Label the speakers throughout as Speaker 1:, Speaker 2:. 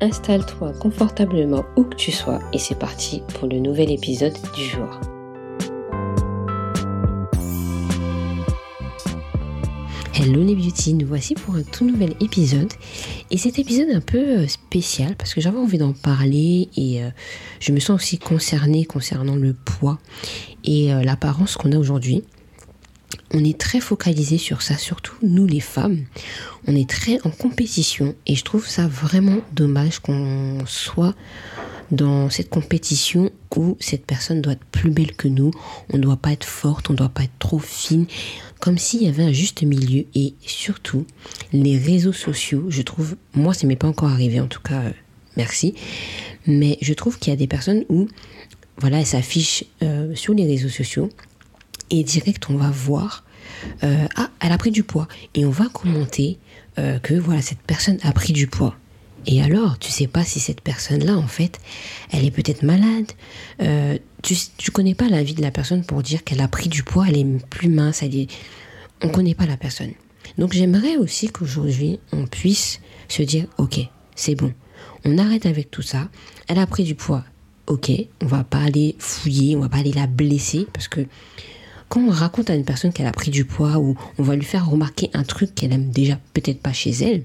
Speaker 1: Installe-toi confortablement où que tu sois et c'est parti pour le nouvel épisode du jour. Hello les beauty, nous voici pour un tout nouvel épisode. Et cet épisode un peu euh, spécial parce que j'avais envie d'en parler et euh, je me sens aussi concernée concernant le poids et euh, l'apparence qu'on a aujourd'hui. On est très focalisé sur ça, surtout nous les femmes. On est très en compétition et je trouve ça vraiment dommage qu'on soit dans cette compétition où cette personne doit être plus belle que nous, on ne doit pas être forte, on ne doit pas être trop fine, comme s'il y avait un juste milieu et surtout les réseaux sociaux, je trouve, moi ça m'est pas encore arrivé en tout cas, euh, merci, mais je trouve qu'il y a des personnes où voilà, elles s'affichent euh, sur les réseaux sociaux et direct on va voir euh, ah elle a pris du poids et on va commenter que voilà cette personne a pris du poids et alors, tu sais pas si cette personne-là, en fait, elle est peut-être malade. Euh, tu, tu connais pas la vie de la personne pour dire qu'elle a pris du poids, elle est plus mince, elle est... On connaît pas la personne. Donc j'aimerais aussi qu'aujourd'hui, on puisse se dire, ok, c'est bon. On arrête avec tout ça. Elle a pris du poids. Ok, on va pas aller fouiller, on va pas aller la blesser parce que quand on raconte à une personne qu'elle a pris du poids ou on va lui faire remarquer un truc qu'elle aime déjà peut-être pas chez elle,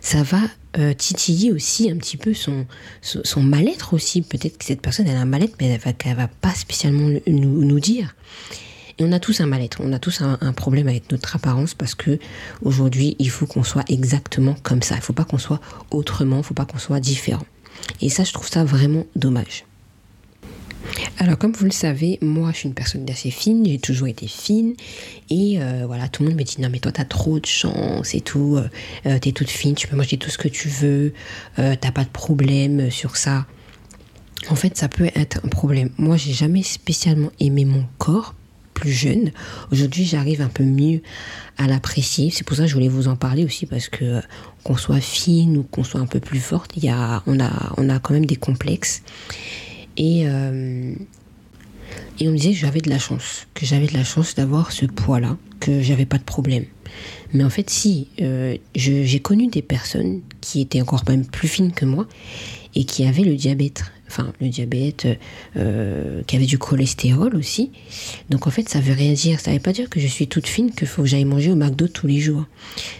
Speaker 1: ça va euh, titiller aussi un petit peu son, son, mal-être aussi. Peut-être que cette personne, elle a un mal-être, mais elle va, va pas spécialement nous, nous dire. Et on a tous un mal-être, on a tous un, problème avec notre apparence parce que aujourd'hui, il faut qu'on soit exactement comme ça. Il faut pas qu'on soit autrement, il faut pas qu'on soit différent. Et ça, je trouve ça vraiment dommage. Alors comme vous le savez, moi je suis une personne d'assez fine, j'ai toujours été fine et euh, voilà, tout le monde me dit non mais toi t'as trop de chance et tout, euh, euh, t'es toute fine, tu peux manger tout ce que tu veux, t'as pas de problème sur ça. En fait ça peut être un problème. Moi j'ai jamais spécialement aimé mon corps plus jeune. Aujourd'hui j'arrive un peu mieux à l'apprécier. C'est pour ça que je voulais vous en parler aussi parce que qu'on soit fine ou qu'on soit un peu plus forte, y a, on a quand même des complexes. Et, euh, et on me disait que j'avais de la chance, que j'avais de la chance d'avoir ce poids-là, que j'avais pas de problème. Mais en fait, si, euh, j'ai connu des personnes qui étaient encore même plus fines que moi et qui avaient le diabète. Enfin, le diabète, euh, qui avait du cholestérol aussi. Donc en fait, ça veut rien dire. Ça veut pas dire que je suis toute fine qu'il faut que j'aille manger au McDo tous les jours.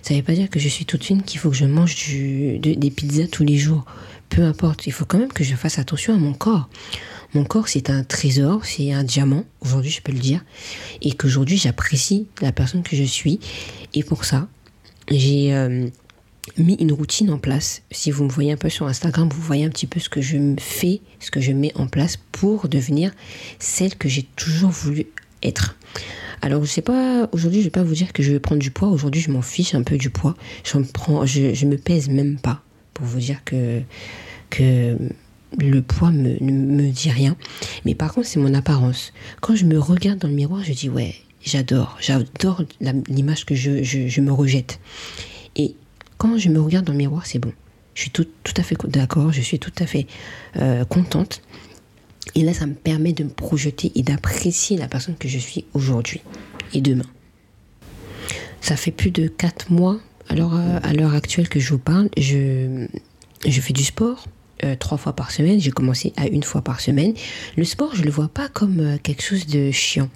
Speaker 1: Ça veut pas dire que je suis toute fine qu'il faut que je mange des pizzas tous les jours peu importe, il faut quand même que je fasse attention à mon corps. Mon corps, c'est un trésor, c'est un diamant, aujourd'hui je peux le dire, et qu'aujourd'hui j'apprécie la personne que je suis. Et pour ça, j'ai euh, mis une routine en place. Si vous me voyez un peu sur Instagram, vous voyez un petit peu ce que je fais, ce que je mets en place pour devenir celle que j'ai toujours voulu être. Alors, je sais pas, aujourd'hui, je vais pas vous dire que je vais prendre du poids. Aujourd'hui, je m'en fiche un peu du poids. Je, prends, je, je me pèse même pas pour vous dire que, que le poids me, ne me dit rien. Mais par contre, c'est mon apparence. Quand je me regarde dans le miroir, je dis ouais, j'adore, j'adore l'image que je, je, me rejette. Et quand je me regarde dans le miroir, c'est bon. Je suis tout, tout à fait d'accord, je suis tout à fait euh, contente. Et là, ça me permet de me projeter et d'apprécier la personne que je suis aujourd'hui et demain. Ça fait plus de 4 mois alors, euh, à l'heure actuelle que je vous parle, je, fais du sport. Euh, trois fois par semaine, j'ai commencé à une fois par semaine. Le sport, je le vois pas comme euh, quelque chose de chiant.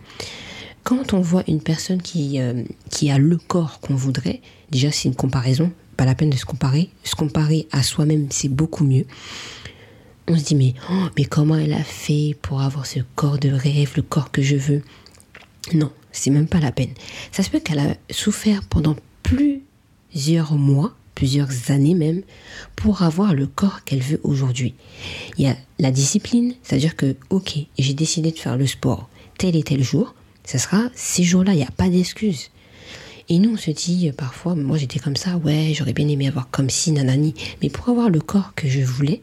Speaker 1: Quand on voit une personne qui, qui a le corps qu'on voudrait, déjà c'est une comparaison, pas la peine de se comparer. Se comparer à soi-même, c'est beaucoup mieux. On se dit mais, oh, mais comment elle a fait pour avoir ce corps de rêve, le corps que je veux? Non, c'est même pas la peine. Ça se peut qu'elle a souffert pendant plus plusieurs mois, plusieurs années même, pour avoir le corps qu'elle veut aujourd'hui. Il y a la discipline, c'est-à-dire que, ok, j'ai décidé de faire le sport tel et tel jour, ça sera ces jours-là, il n'y a pas d'excuse. Et nous, on se dit parfois, moi j'étais comme ça, ouais, j'aurais bien aimé avoir comme si, nanani. Mais pour avoir le corps que je voulais,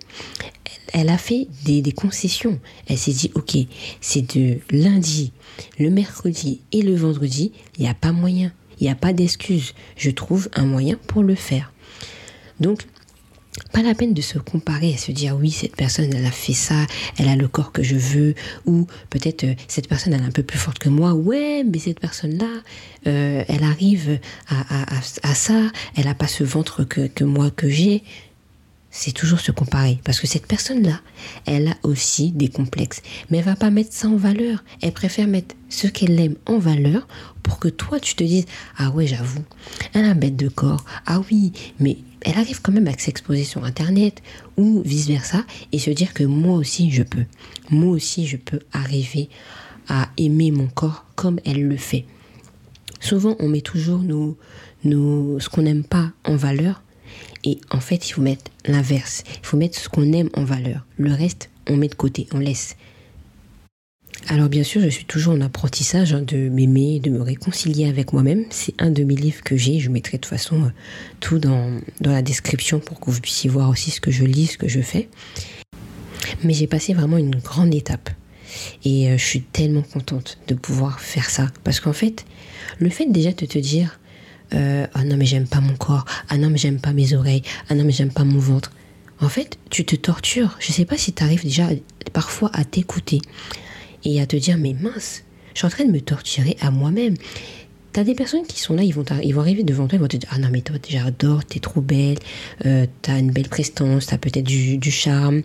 Speaker 1: elle, a fait des, des concessions. Elle s'est dit, ok, c'est de lundi, le mercredi et le vendredi, il n'y a pas moyen, il n'y a pas d'excuse. Je trouve un moyen pour le faire. Donc, pas la peine de se comparer et se dire oui cette personne elle a fait ça elle a le corps que je veux ou peut-être euh, cette personne elle est un peu plus forte que moi ouais mais cette personne là euh, elle arrive à, ça elle a pas ce ventre que moi que j'ai c'est toujours se comparer. Parce que cette personne-là, elle a aussi des complexes. Mais elle va pas mettre ça en valeur. Elle préfère mettre ce qu'elle aime en valeur pour que toi, tu te dises, ah ouais, j'avoue, elle a un bête de corps. Ah oui, mais elle arrive quand même à s'exposer sur Internet ou vice-versa et se dire que moi aussi, je peux. Moi aussi, je peux arriver à aimer mon corps comme elle le fait. Souvent, on met toujours ce qu'on n'aime pas en valeur et en fait, il faut mettre l'inverse. Il faut mettre ce qu'on aime en valeur. Le reste, on met de côté, on laisse. Alors bien sûr, je suis toujours en apprentissage hein, de m'aimer, de me réconcilier avec moi-même. C'est un de mes livres que j'ai. Je mettrai de toute façon euh, tout dans, dans la description pour que vous puissiez voir aussi ce que je lis, ce que je fais. Mais j'ai passé vraiment une grande étape. Et euh, je suis tellement contente de pouvoir faire ça. Parce qu'en fait, le fait déjà de te dire, ah non mais j'aime pas mon corps, ah non mais j'aime pas mes oreilles, ah non mais j'aime pas mon ventre. En fait, tu te tortures. Je sais pas si tu arrives déjà parfois à t'écouter et à te dire mais mince, je suis en train de me torturer à moi-même. T'as des personnes qui sont là, ils vont, vont arriver devant toi, ils vont te dire Ah non, mais toi, j'adore, t'es trop belle, euh, t'as une belle prestance, t'as peut-être du, du, charme,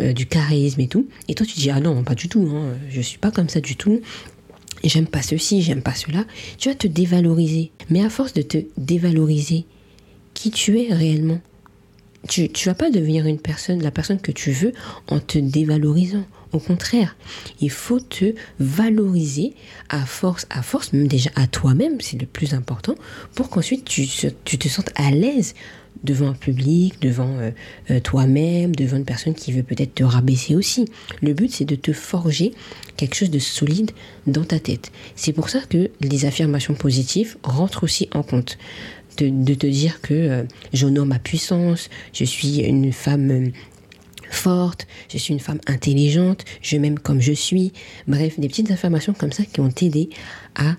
Speaker 1: euh, du charisme et tout. Et toi, tu dis Ah non, pas du tout, hein, je suis pas comme ça du tout j'aime pas ceci, j'aime pas cela, tu vas te dévaloriser. Mais à force de te dévaloriser, qui tu es réellement, tu ne vas pas devenir une personne, la personne que tu veux, en te dévalorisant. Au contraire, il faut te valoriser à force, à force, même déjà à toi-même, c'est le plus important, pour qu'ensuite tu, te sentes à l'aise devant un public, devant euh, euh, toi-même, devant une personne qui veut peut-être te rabaisser aussi. Le but, c'est de te forger quelque chose de solide dans ta tête. C'est pour ça que les affirmations positives rentrent aussi en compte. De, te dire que euh, j'honore ma puissance, je suis une femme forte, je suis une femme intelligente, je m'aime comme je suis. Bref, des petites affirmations comme ça qui vont t'aider à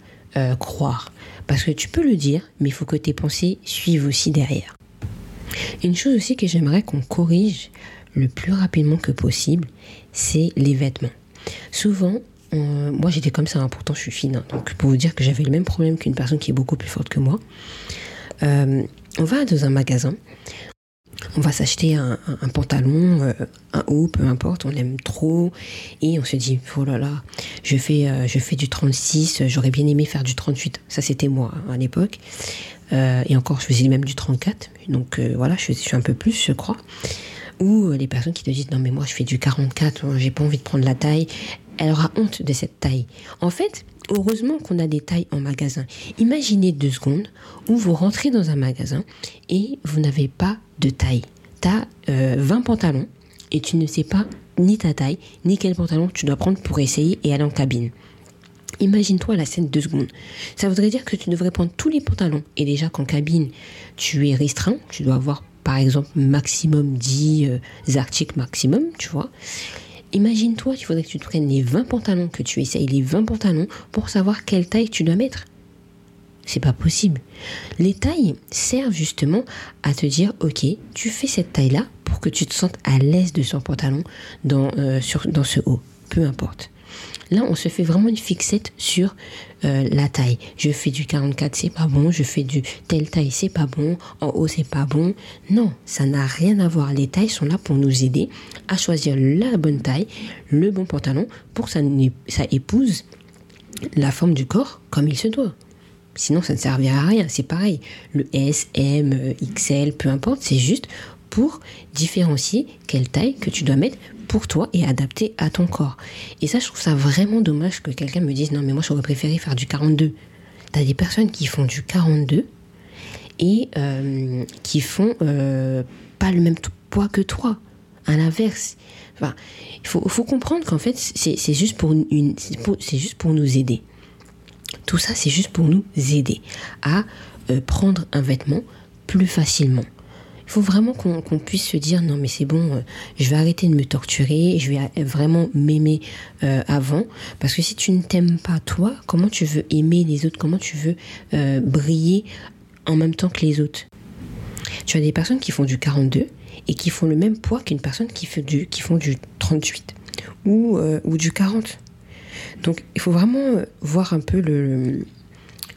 Speaker 1: croire. Parce que tu peux le dire, mais il faut que tes pensées suivent aussi derrière. Une chose aussi que j'aimerais qu'on corrige le plus rapidement que possible, c'est les vêtements. Souvent, moi j'étais comme ça, hein, pourtant je suis fine, hein. donc pour vous dire que j'avais le même problème qu'une personne qui est beaucoup plus forte que moi. Euh, on va dans un magasin, on va s'acheter un, pantalon, euh, un haut, peu importe, on l'aime trop, et on se dit, oh là là, je fais, euh, je fais du 36, j'aurais bien aimé faire du 38. Ça c'était moi hein, à l'époque. Euh, et encore, je faisais même du 34. Donc voilà, je, suis un peu plus, je crois. Ou les personnes qui te disent non mais moi je fais du 44, hein, j'ai pas envie de prendre la taille. Elle aura honte de cette taille. En fait, heureusement qu'on a des tailles en magasin. Imaginez deux secondes où vous rentrez dans un magasin et vous n'avez pas de taille. Tu as 20 pantalons et tu ne sais pas ni ta taille, ni quel pantalon tu dois prendre pour essayer et aller en cabine. Imagine-toi la scène deux secondes. Ça voudrait dire que tu devrais prendre tous les pantalons. Et déjà qu'en cabine, tu es restreint. Tu dois avoir, par exemple, maximum 10 euh, articles maximum, tu vois. Imagine-toi, il faudrait que tu te prennes les 20 pantalons, que tu essayes les 20 pantalons pour savoir quelle taille tu dois mettre. C'est pas possible. Les tailles servent justement à te dire, ok, tu fais cette taille-là pour que tu te sentes à l'aise de son pantalon dans, euh, dans ce haut. Peu importe. Là, on se fait vraiment une fixette sur euh, la taille. Je fais du 44, c'est pas bon. Je fais du telle taille, c'est pas bon. En haut, c'est pas bon. Non, ça n'a rien à voir. Les tailles sont là pour nous aider à choisir la bonne taille, le bon pantalon, pour que ça, épouse la forme du corps comme il se doit. Sinon, ça ne servira à rien. C'est pareil. Le S, M, XL, peu importe, c'est juste pour différencier quelle taille que tu dois mettre pour toi et adapté à ton corps. Et ça, je trouve ça vraiment dommage que quelqu'un me dise non, mais moi j'aurais préféré faire du 42. T'as des personnes qui font du 42 et euh, qui font euh, pas le même poids que toi. À l'inverse. Il faut, comprendre qu'en fait, c'est juste, pour une, c'est juste pour nous aider. Tout ça, c'est juste pour nous aider à euh, prendre un vêtement plus facilement. Il faut vraiment qu'on puisse se dire non mais c'est bon, euh, je vais arrêter de me torturer, je vais vraiment m'aimer euh, avant. Parce que si tu ne t'aimes pas toi, comment tu veux aimer les autres? Comment tu veux briller en même temps que les autres? Tu as des personnes qui font du 42 et qui font le même poids qu'une personne qui, fait du, qui font du 38 ou, ou du 40. Donc il faut vraiment voir un peu le,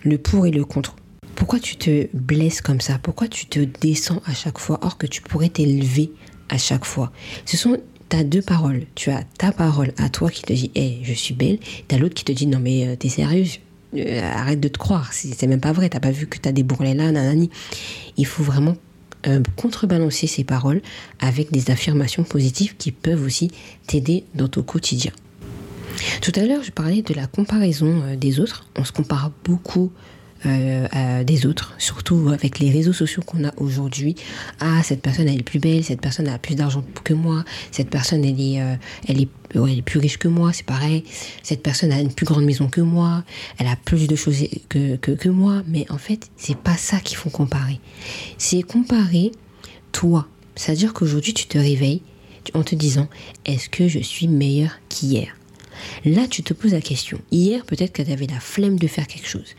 Speaker 1: le pour et le contre. Pourquoi tu te blesses comme ça? Pourquoi tu te descends à chaque fois or que tu pourrais t'élever à chaque fois? Ce sont ta deux paroles. Tu as ta parole à toi qui te dit hey, je suis belle. Tu as l'autre qui te dit non mais euh, t'es sérieuse euh, Arrête de te croire, c'est même pas vrai. T'as pas vu que t'as des bourrelets là, nanani. Il faut vraiment euh, contrebalancer ces paroles avec des affirmations positives qui peuvent aussi t'aider dans ton quotidien. Tout à l'heure, je parlais de la comparaison des autres. On se compare beaucoup euh, des autres, surtout avec les réseaux sociaux qu'on a aujourd'hui. Ah, cette personne elle est plus belle, cette personne a plus d'argent que moi, cette personne elle est, euh, elle est, elle est plus riche que moi, c'est pareil. Cette personne a une plus grande maison que moi, elle a plus de choses que, que, que moi. Mais en fait, c'est pas ça qu'il faut comparer. C'est comparer toi. C'est-à-dire qu'aujourd'hui tu te réveilles en te disant est-ce que je suis meilleur qu'hier? Là, tu te poses la question. Hier, peut-être que tu avais la flemme de faire quelque chose.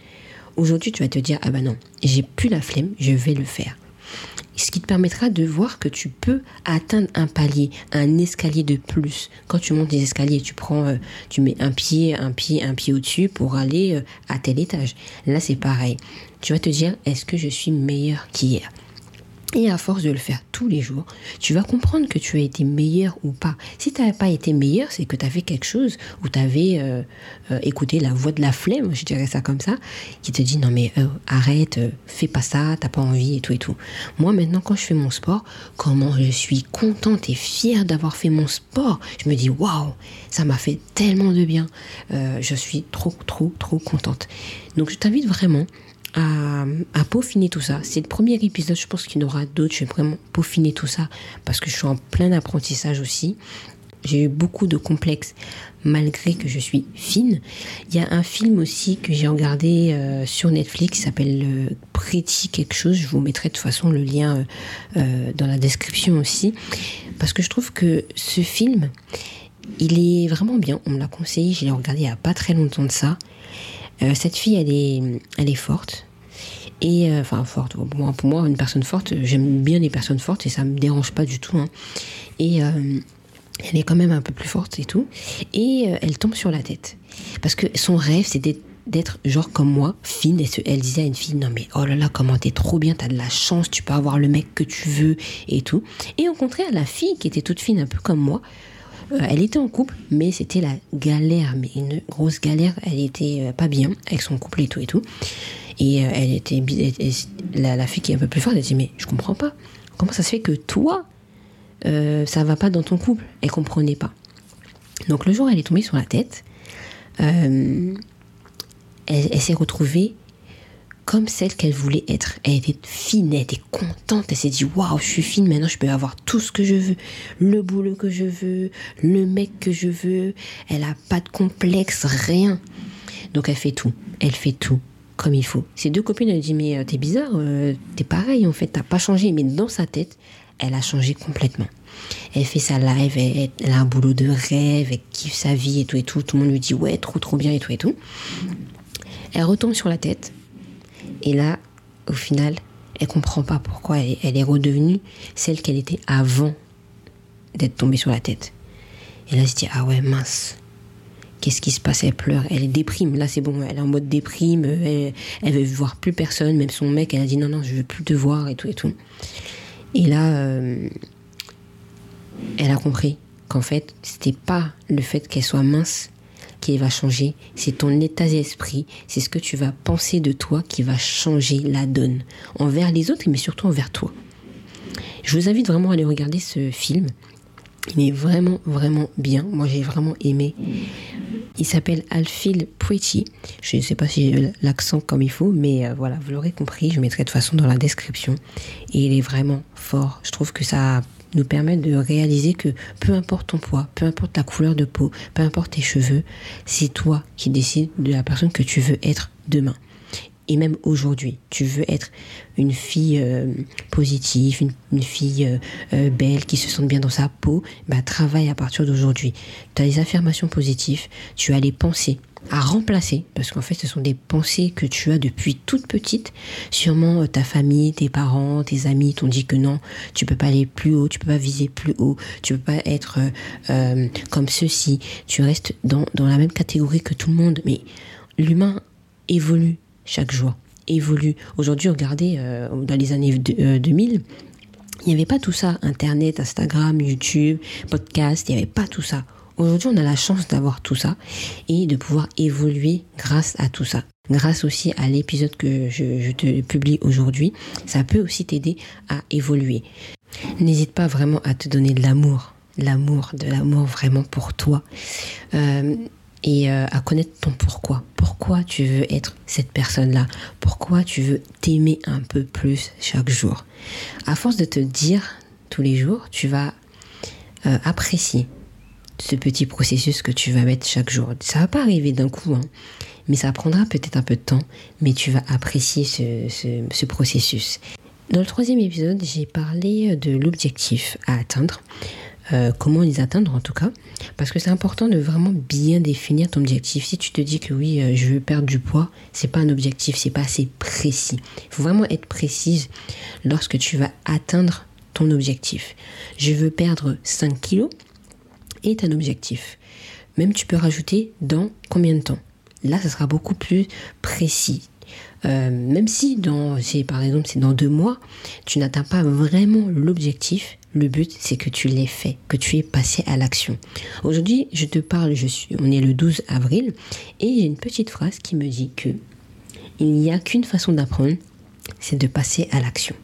Speaker 1: Aujourd'hui, tu vas te dire, ah ben non, j'ai plus la flemme, je vais le faire. Ce qui te permettra de voir que tu peux atteindre un palier, un escalier de plus. Quand tu montes des escaliers, tu prends, euh, tu mets un pied, un pied, un pied au-dessus pour aller euh, à tel étage. Là, c'est pareil. Tu vas te dire, est-ce que je suis meilleur qu'hier? Et à force de le faire tous les jours, tu vas comprendre que tu as été meilleur ou pas. Si tu n'as pas été meilleur, c'est que tu avais quelque chose ou tu avais euh, euh, écouté la voix de la flemme, je dirais ça comme ça, qui te dit non mais euh, arrête, fais pas ça, t'as pas envie et tout et tout. Moi maintenant quand je fais mon sport, comment je suis contente et fière d'avoir fait mon sport. Je me dis waouh, ça m'a fait tellement de bien. je suis trop trop trop contente. Donc je t'invite vraiment à, peaufiner tout ça. C'est le premier épisode, je pense qu'il y en aura d'autres. Je vais vraiment peaufiner tout ça parce que je suis en plein apprentissage aussi. J'ai eu beaucoup de complexes malgré que je suis fine. Il y a un film aussi que j'ai regardé euh, sur Netflix qui s'appelle euh, Pretty quelque chose. Je vous mettrai de toute façon le lien euh, dans la description aussi. Parce que je trouve que ce film, il est vraiment bien. On me l'a conseillé, je l'ai regardé il n'y a pas très longtemps de ça. Euh, cette fille, elle est, elle est forte. Et euh, enfin forte. pour moi, une personne forte, j'aime bien les personnes fortes et ça me dérange pas du tout. Hein. Et euh, elle est quand même un peu plus forte et tout. Et elle tombe sur la tête. Parce que son rêve, c'était d'être genre comme moi, fine. Et elle disait à une fille, non mais oh là là, comment t'es trop bien, t'as de la chance, tu peux avoir le mec que tu veux et tout. Et au contraire, la fille qui était toute fine, un peu comme moi, elle était en couple, mais c'était la galère, mais une grosse galère. Elle était euh, pas bien avec son couple et tout et tout. Et euh, elle était, la, fille qui est un peu plus forte, elle dit mais je comprends pas. Comment ça se fait que toi, ça va pas dans ton couple? Elle comprenait pas. Donc le jour, elle est tombée sur la tête. elle s'est retrouvée comme celle qu'elle voulait être. Elle était fine, elle était contente, elle s'est dit waouh, je suis fine, maintenant je peux avoir tout ce que je veux, le boulot que je veux, le mec que je veux. Elle a pas de complexe, rien. Donc elle fait tout, elle fait tout comme il faut. Ses deux copines, elles disent mais euh, t'es bizarre, euh, t'es pareil en fait, t'as pas changé. Mais dans sa tête, elle a changé complètement. Elle fait sa live, elle, elle, a un boulot de rêve, elle kiffe sa vie et tout et tout. Tout le monde lui dit ouais, trop trop bien et tout et tout. Elle retombe sur la tête, et là, au final, elle comprend pas pourquoi elle, est redevenue celle qu'elle était avant d'être tombée sur la tête. Et là, elle se dit, ah ouais, mince. Qu'est-ce qui se passe? Elle pleure, elle est déprime. Là, c'est bon, elle est en mode déprime. Elle, veut voir plus personne, même son mec. Elle a dit non, non, je veux plus te voir et tout et tout. Et là, euh, elle a compris qu'en fait, c'était pas le fait qu'elle soit mince qui va changer, c'est ton état d'esprit, c'est ce que tu vas penser de toi qui va changer la donne envers les autres, mais surtout envers toi. Je vous invite vraiment à aller regarder ce film. Il est vraiment, vraiment bien. Moi, j'ai vraiment aimé. Il s'appelle Alfil Pretty. Je ne sais pas si j'ai l'accent comme il faut, mais euh, voilà, vous l'aurez compris. Je mettrai de toute façon dans la description. Et il est vraiment fort. Je trouve que ça nous permettent de réaliser que peu importe ton poids, peu importe ta couleur de peau, peu importe tes cheveux, c'est toi qui décides de la personne que tu veux être demain. Et même aujourd'hui, tu veux être une fille euh, positive, une, fille euh, euh, belle, qui se sente bien dans sa peau, bah, travaille à partir d'aujourd'hui. Tu as des affirmations positives, tu as les pensées à remplacer, parce qu'en fait ce sont des pensées que tu as depuis toute petite. Sûrement ta famille, tes parents, tes amis t'ont dit que non, tu peux pas aller plus haut, tu peux pas viser plus haut, tu peux pas être comme ceci, tu restes dans, dans la même catégorie que tout le monde. Mais l'humain évolue chaque jour, évolue. Aujourd'hui, regardez, euh, dans les années 2000, euh, il n'y avait pas tout ça. Internet, Instagram, YouTube, podcast, il n'y avait pas tout ça. Aujourd'hui, on a la chance d'avoir tout ça et de pouvoir évoluer grâce à tout ça. Grâce aussi à l'épisode que je, te publie aujourd'hui, ça peut aussi t'aider à évoluer. N'hésite pas vraiment à te donner de l'amour, l'amour, de l'amour vraiment pour toi. Euh, et euh, à connaître ton pourquoi. Pourquoi tu veux être cette personne-là? Pourquoi tu veux t'aimer un peu plus chaque jour? À force de te dire tous les jours, tu vas euh, apprécier ce petit processus que tu vas mettre chaque jour. Ça va pas arriver d'un coup, hein, mais ça prendra peut-être un peu de temps, mais tu vas apprécier ce processus. Dans le troisième épisode, j'ai parlé de l'objectif à atteindre. Euh, comment les atteindre en tout cas. Parce que c'est important de vraiment bien définir ton objectif. Si tu te dis que oui, euh, je veux perdre du poids, c'est pas un objectif, c'est pas assez précis. Il faut vraiment être précise lorsque tu vas atteindre ton objectif. Je veux perdre 5 kilos est un objectif. Même tu peux rajouter dans combien de temps. Là, ça sera beaucoup plus précis. Euh, même si dans, par exemple c'est dans deux mois, tu n'atteins pas vraiment l'objectif, le but, c'est que tu l'aies fait, que tu aies passé à l'action. Aujourd'hui, je te parle, je suis, on est le 12 avril, et j'ai une petite phrase qui me dit que il n'y a qu'une façon d'apprendre, c'est de passer à l'action.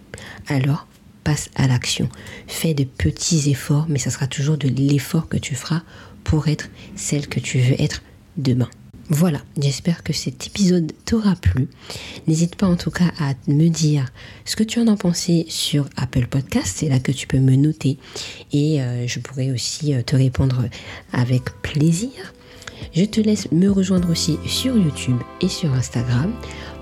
Speaker 1: Alors, passe à l'action. Fais de petits efforts, mais ça sera toujours de l'effort que tu feras pour être celle que tu veux être demain. Voilà, j'espère que cet épisode t'aura plu. N'hésite pas en tout cas à me dire ce que tu en as pensé sur Apple Podcast, c'est là que tu peux me noter et euh, je pourrai aussi euh, te répondre avec plaisir. Je te laisse me rejoindre aussi sur YouTube et sur Instagram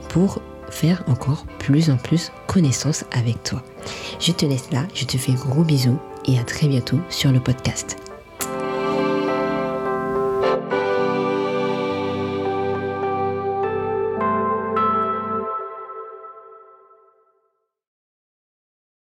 Speaker 1: pour faire encore plus en plus connaissance avec toi. Je te laisse là, je te fais gros bisous et à très bientôt sur le podcast.